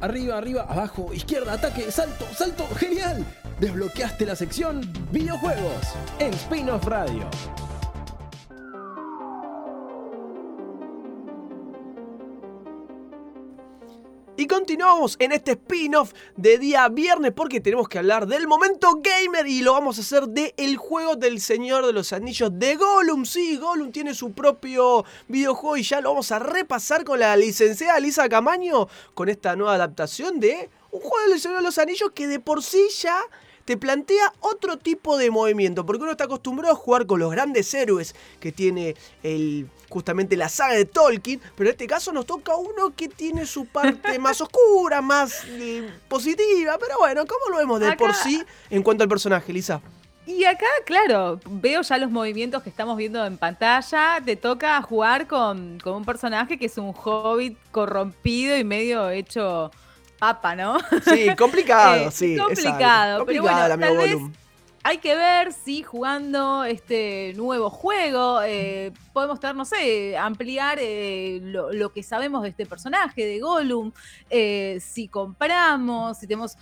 arriba, arriba, abajo, izquierda, ataque, salto, salto, genial. Desbloqueaste la sección videojuegos en Spin-off Radio. Continuamos en este spin-off de día viernes porque tenemos que hablar del momento gamer y lo vamos a hacer de el juego del Señor de los Anillos de Gollum. Sí, Gollum tiene su propio videojuego y ya lo vamos a repasar con la licenciada Lisa Camaño con esta nueva adaptación de un juego del Señor de los Anillos que de por sí ya te plantea otro tipo de movimiento, porque uno está acostumbrado a jugar con los grandes héroes que tiene el, justamente la saga de Tolkien, pero en este caso nos toca uno que tiene su parte más oscura, más eh, positiva, pero bueno, ¿cómo lo vemos de por sí en cuanto al personaje, Lisa? Y acá, claro, veo ya los movimientos que estamos viendo en pantalla. Te toca jugar con, con un personaje que es un hobbit corrompido y medio hecho papa, ¿no? Sí, complicado, eh, sí. Complicado, pero bueno, tal vez hay que ver si jugando este nuevo juego eh, podemos tener, no sé, ampliar eh, lo, que sabemos de este personaje, de Gollum, si compramos, si tenemos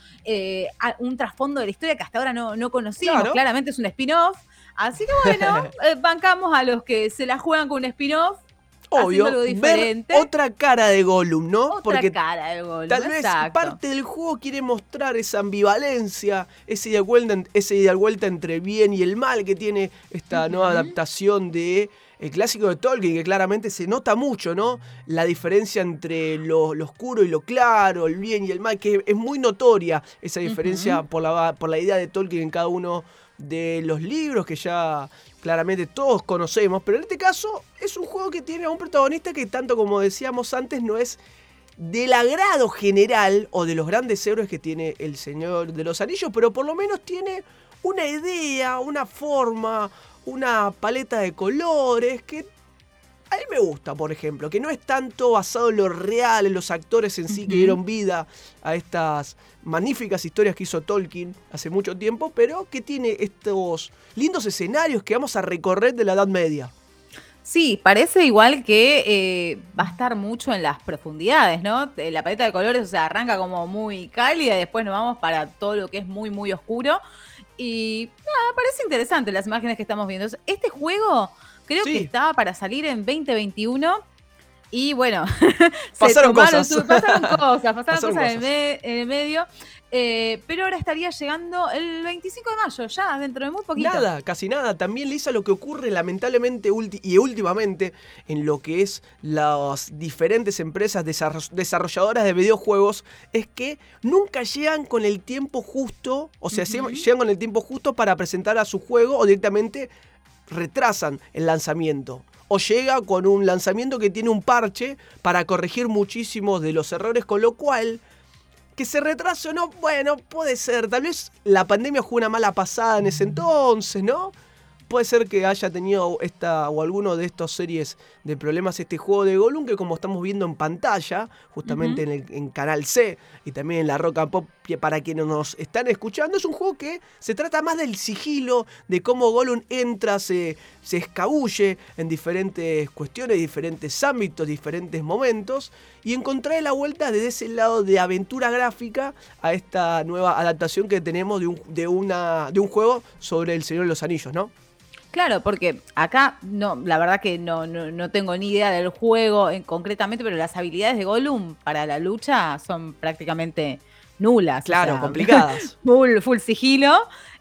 un trasfondo de la historia que hasta ahora no, no conocíamos, claramente es un spin-off. Así que bueno, bancamos a los que se la juegan con un spin-off obvio, ver otra cara de Gollum, ¿no? Otra Porque cara de Gollum, tal vez parte del juego quiere mostrar esa ambivalencia, ese ida vuelta, ese vuelta entre el bien y el mal que tiene esta nueva adaptación de el clásico de Tolkien, que claramente se nota mucho, ¿no? La diferencia entre lo, oscuro y lo claro, el bien y el mal, que es muy notoria esa diferencia por, la, por la idea de Tolkien en cada uno de los libros que ya claramente todos conocemos, pero en este caso es un juego que tiene a un protagonista que tanto como decíamos antes no es del agrado general o de los grandes héroes que tiene el Señor de los Anillos, pero por lo menos tiene una idea, una forma, una paleta de colores que a mí me gusta, por ejemplo, que no es tanto basado en lo real, en los actores en sí que dieron vida a estas magníficas historias que hizo Tolkien hace mucho tiempo, pero que tiene estos lindos escenarios que vamos a recorrer de la Edad Media. Sí, parece igual que eh, va a estar mucho en las profundidades, ¿no? Eh, la paleta de colores, o sea, arranca como muy cálida y después nos vamos para todo lo que es muy, muy oscuro. Y nada, parece interesante las imágenes que estamos viendo. Este juego creo que estaba para salir en 2021 y bueno, pasaron, cosas. pasaron cosas. Pasaron cosas, En, el medio. Eh, pero ahora estaría llegando el 25 de mayo, ya dentro de muy poquito. Nada, casi nada. También, Lisa, lo que ocurre lamentablemente y últimamente en lo que es las diferentes empresas desarrolladoras de videojuegos es que nunca llegan con el tiempo justo, o sea, llegan con el tiempo justo para presentar a su juego o directamente retrasan el lanzamiento o llega con un lanzamiento que tiene un parche para corregir muchísimos de los errores, con lo cual que se retrase o no, bueno, puede ser, tal vez la pandemia jugó una mala pasada en ese entonces, ¿no? Puede ser que haya tenido esta o alguno de estas series de problemas este juego de Gollum, que como estamos viendo en pantalla, justamente en, el, Canal C y también en la Roca Pop, para quienes nos están escuchando, es un juego que se trata más del sigilo, de cómo Gollum entra, se, se escabulle en diferentes cuestiones, diferentes ámbitos, diferentes momentos, y encontrar la vuelta desde ese lado de aventura gráfica a esta nueva adaptación que tenemos de un, de una, de un juego sobre el Señor de los Anillos, ¿no? Claro, porque acá no, la verdad que no, no, tengo ni idea del juego en, concretamente, pero las habilidades de Gollum para la lucha son prácticamente nulas. Claro, complicadas. Full, full sigilo.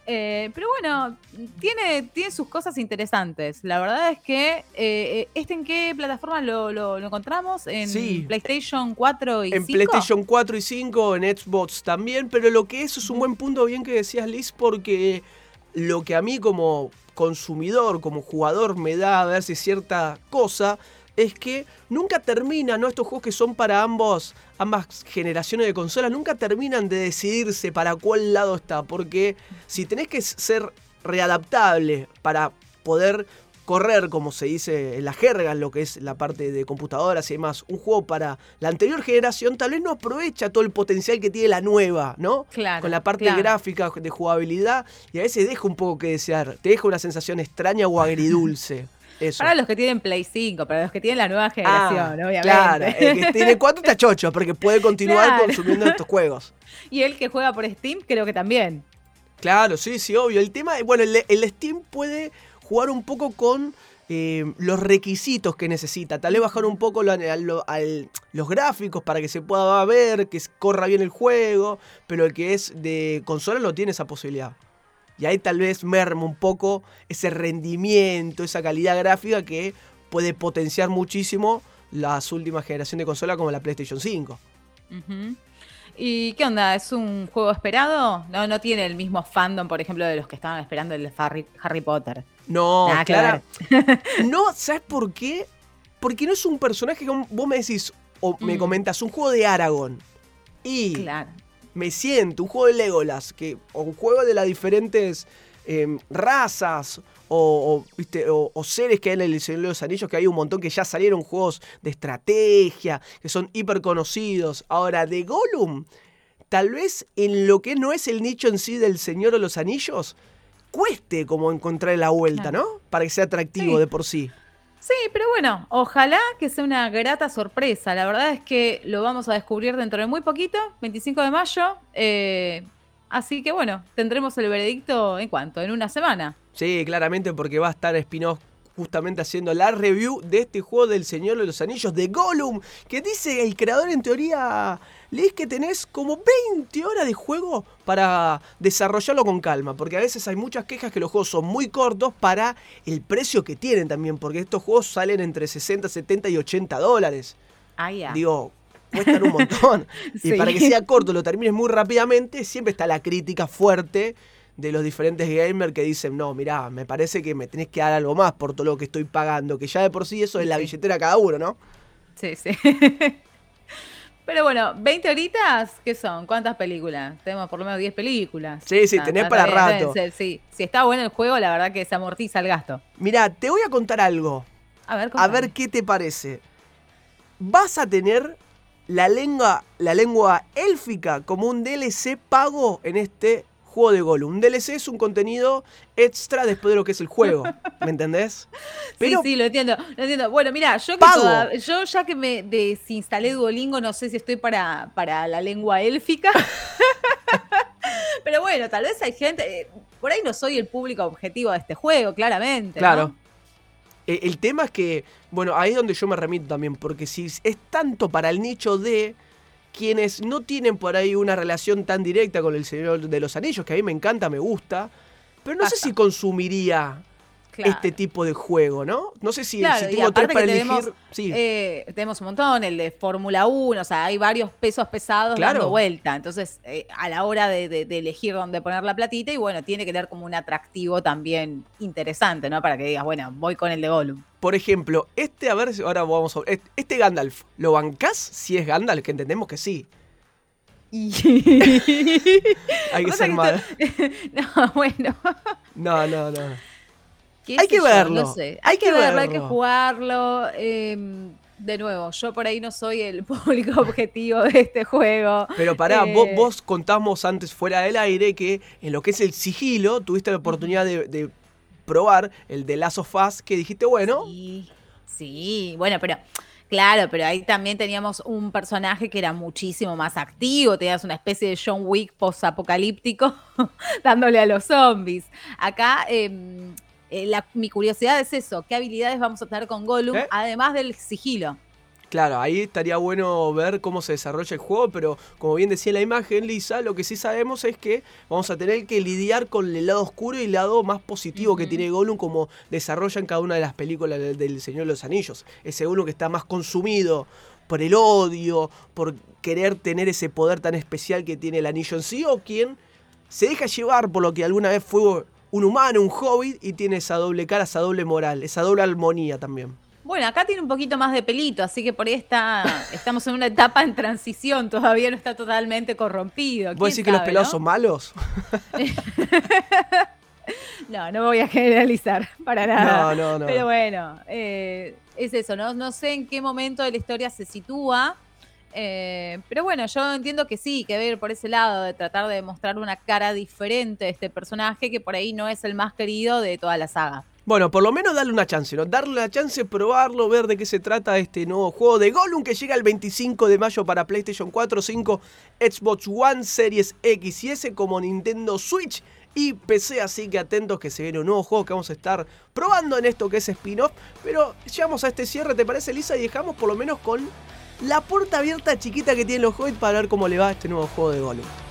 Eh, pero bueno, tiene, tiene sus cosas interesantes. La verdad es que, eh, ¿este en qué plataforma lo, encontramos? ¿En PlayStation 4 y 5? En PlayStation 4 y 5, en Xbox también, pero lo que eso es un buen punto bien que decías Liz, porque lo que a mí como consumidor, como jugador, me da a ver si cierta cosa, es que nunca terminan, ¿no? Estos juegos que son para ambos, ambas generaciones de consolas, nunca terminan de decidirse para cuál lado está. Porque si tenés que ser readaptable para poder correr, como se dice en la jerga, en lo que es la parte de computadoras y demás, un juego para la anterior generación, tal vez no aprovecha todo el potencial que tiene la nueva, ¿no? Claro. Con la parte gráfica, de jugabilidad, y a veces deja un poco que desear, te deja una sensación extraña o agridulce. Para los que tienen Play 5, para los que tienen la nueva generación, ah, obviamente. Claro, el que tiene 4 está chocho, porque puede continuar consumiendo estos juegos. Y el que juega por Steam, creo que también. Claro, sí, sí, obvio. El tema, bueno, el, Steam puede jugar un poco con eh, los requisitos que necesita. Tal vez bajar un poco los gráficos para que se pueda ver, que corra bien el juego, pero el que es de consola no tiene esa posibilidad. Y ahí tal vez merma un poco ese rendimiento, esa calidad gráfica que puede potenciar muchísimo las últimas generaciones de consola como la PlayStation 5. ¿Y qué onda? ¿Es un juego esperado? No, no tiene el mismo fandom, por ejemplo, de los que estaban esperando el Harry, Potter. No, claro. no, ¿sabes por qué? Porque no es un personaje que vos me decís o me mm. comentas, un juego de Aragón. Y claro me siento, un juego de Legolas, que, o un juego de las diferentes em, razas o, seres que hay en el Señor de los Anillos, que hay un montón que ya salieron juegos de estrategia, que son hiper conocidos. Ahora, de Gollum, tal vez en lo que no es el nicho en sí del Señor de los Anillos, cueste como encontrar la vuelta, ¿no? Para que sea atractivo de por sí. Sí, pero bueno, ojalá que sea una grata sorpresa. La verdad es que lo vamos a descubrir dentro de muy poquito, 25 de mayo. Eh, así que bueno, tendremos el veredicto en cuanto, en una semana. Sí, claramente porque va a estar Spinoff justamente haciendo la review de este juego del Señor de los Anillos de Gollum, que dice el creador en teoría lees que tenés como 20 horas de juego para desarrollarlo con calma, porque a veces hay muchas quejas que los juegos son muy cortos para el precio que tienen también, porque estos juegos salen entre 60, 70 y 80 dólares. Ah, ya. Digo, cuestan un montón. Y para que sea corto, lo termines muy rápidamente, siempre está la crítica fuerte de los diferentes gamers que dicen, no, mirá, me parece que me tenés que dar algo más por todo lo que estoy pagando, que ya de por sí eso es la billetera cada uno, ¿no? Sí, sí. Pero bueno, 20 horitas, ¿qué son? ¿Cuántas películas? Tenemos por lo menos 10 películas. Sí, sí, tenés para rato. sí. Si está bueno el juego, la verdad que se amortiza el gasto. Mira, te voy a contar algo. A ver, a ver qué te parece. Vas a tener la lengua, la lengua élfica como un DLC pago en este juego de Gollum. Un DLC es un contenido extra después de lo que es el juego. ¿Me entendés? sí, sí, lo entiendo, lo entiendo. Bueno, mira, yo, que yo ya que me desinstalé Duolingo, no sé si estoy para, para la lengua élfica. Pero bueno, tal vez hay gente. Eh, por ahí no soy el público objetivo de este juego, claramente. Claro. E, el tema es que, bueno, ahí es donde yo me remito también, porque si es tanto para el nicho de quienes no tienen por ahí una relación tan directa con el Señor de los Anillos, que a mí me encanta, me gusta, pero no sé si consumiría este tipo de juego, ¿no? No sé si, si tengo tres para elegir. Tenemos, sí. Eh, tenemos un montón, el de Fórmula 1, o sea, hay varios pesos pesados dando vuelta. Entonces, eh, a la hora de, elegir dónde poner la platita, y bueno, tiene que tener como un atractivo también interesante, ¿no? Para que digas, bueno, voy con el de Gollum. Por ejemplo, este, a ver, ahora vamos a ver. Este Gandalf, ¿lo bancás si es Gandalf? Que entendemos que sí. Hay que ser mal. No, bueno. No, no, no. Hay que verlo. No sé. Hay, que, verlo, hay que jugarlo. Em, de nuevo, yo por ahí no soy el público objetivo de este juego. Pero pará, vos, eh, vos, contamos antes fuera del aire que en lo que es el sigilo tuviste la oportunidad de probar el de Last of Us, que dijiste, bueno. Sí, sí, bueno, pero claro, pero ahí también teníamos un personaje que era muchísimo más activo, tenías una especie de John Wick post-apocalíptico dándole a los zombies. Acá... Em, eh, mi curiosidad es eso, ¿qué habilidades vamos a tener con Gollum, ¿Eh? además del sigilo? Claro, ahí estaría bueno ver cómo se desarrolla el juego, pero como bien decía la imagen, Lisa, lo que sí sabemos es que vamos a tener que lidiar con el lado oscuro y el lado más positivo que tiene Gollum, como desarrolla en cada una de las películas del, Señor de los Anillos. Ese Gollum que está más consumido por el odio, por querer tener ese poder tan especial que tiene el anillo en sí, o quien se deja llevar por lo que alguna vez fue un humano, un hobbit, y tiene esa doble cara, esa doble moral, esa doble armonía también. Bueno, acá tiene un poquito más de pelito, así que por ahí está, estamos en una etapa en transición, todavía no está totalmente corrompido. ¿Vos decís que los pelados son malos? no, no voy a generalizar para nada. No, no, no. Pero bueno, eh, es eso, ¿no? No sé en qué momento de la historia se sitúa. Eh, pero bueno, yo entiendo que sí, que ver por ese lado, de tratar de mostrar una cara diferente de este personaje, que por ahí no es el más querido de toda la saga. Bueno, por lo menos darle una chance, ¿no? Darle una chance, probarlo, ver de qué se trata este nuevo juego de Gollum que llega el 25 de mayo para PlayStation 4, 5, Xbox One, Series X y S como Nintendo Switch y PC, así que atentos que se viene un nuevo juego que vamos a estar probando en esto que es spin-off. Pero llegamos a este cierre, ¿te parece, Lisa? Y dejamos por lo menos con la puerta abierta chiquita que tienen los Hobbits para ver cómo le va este nuevo juego de Gollum.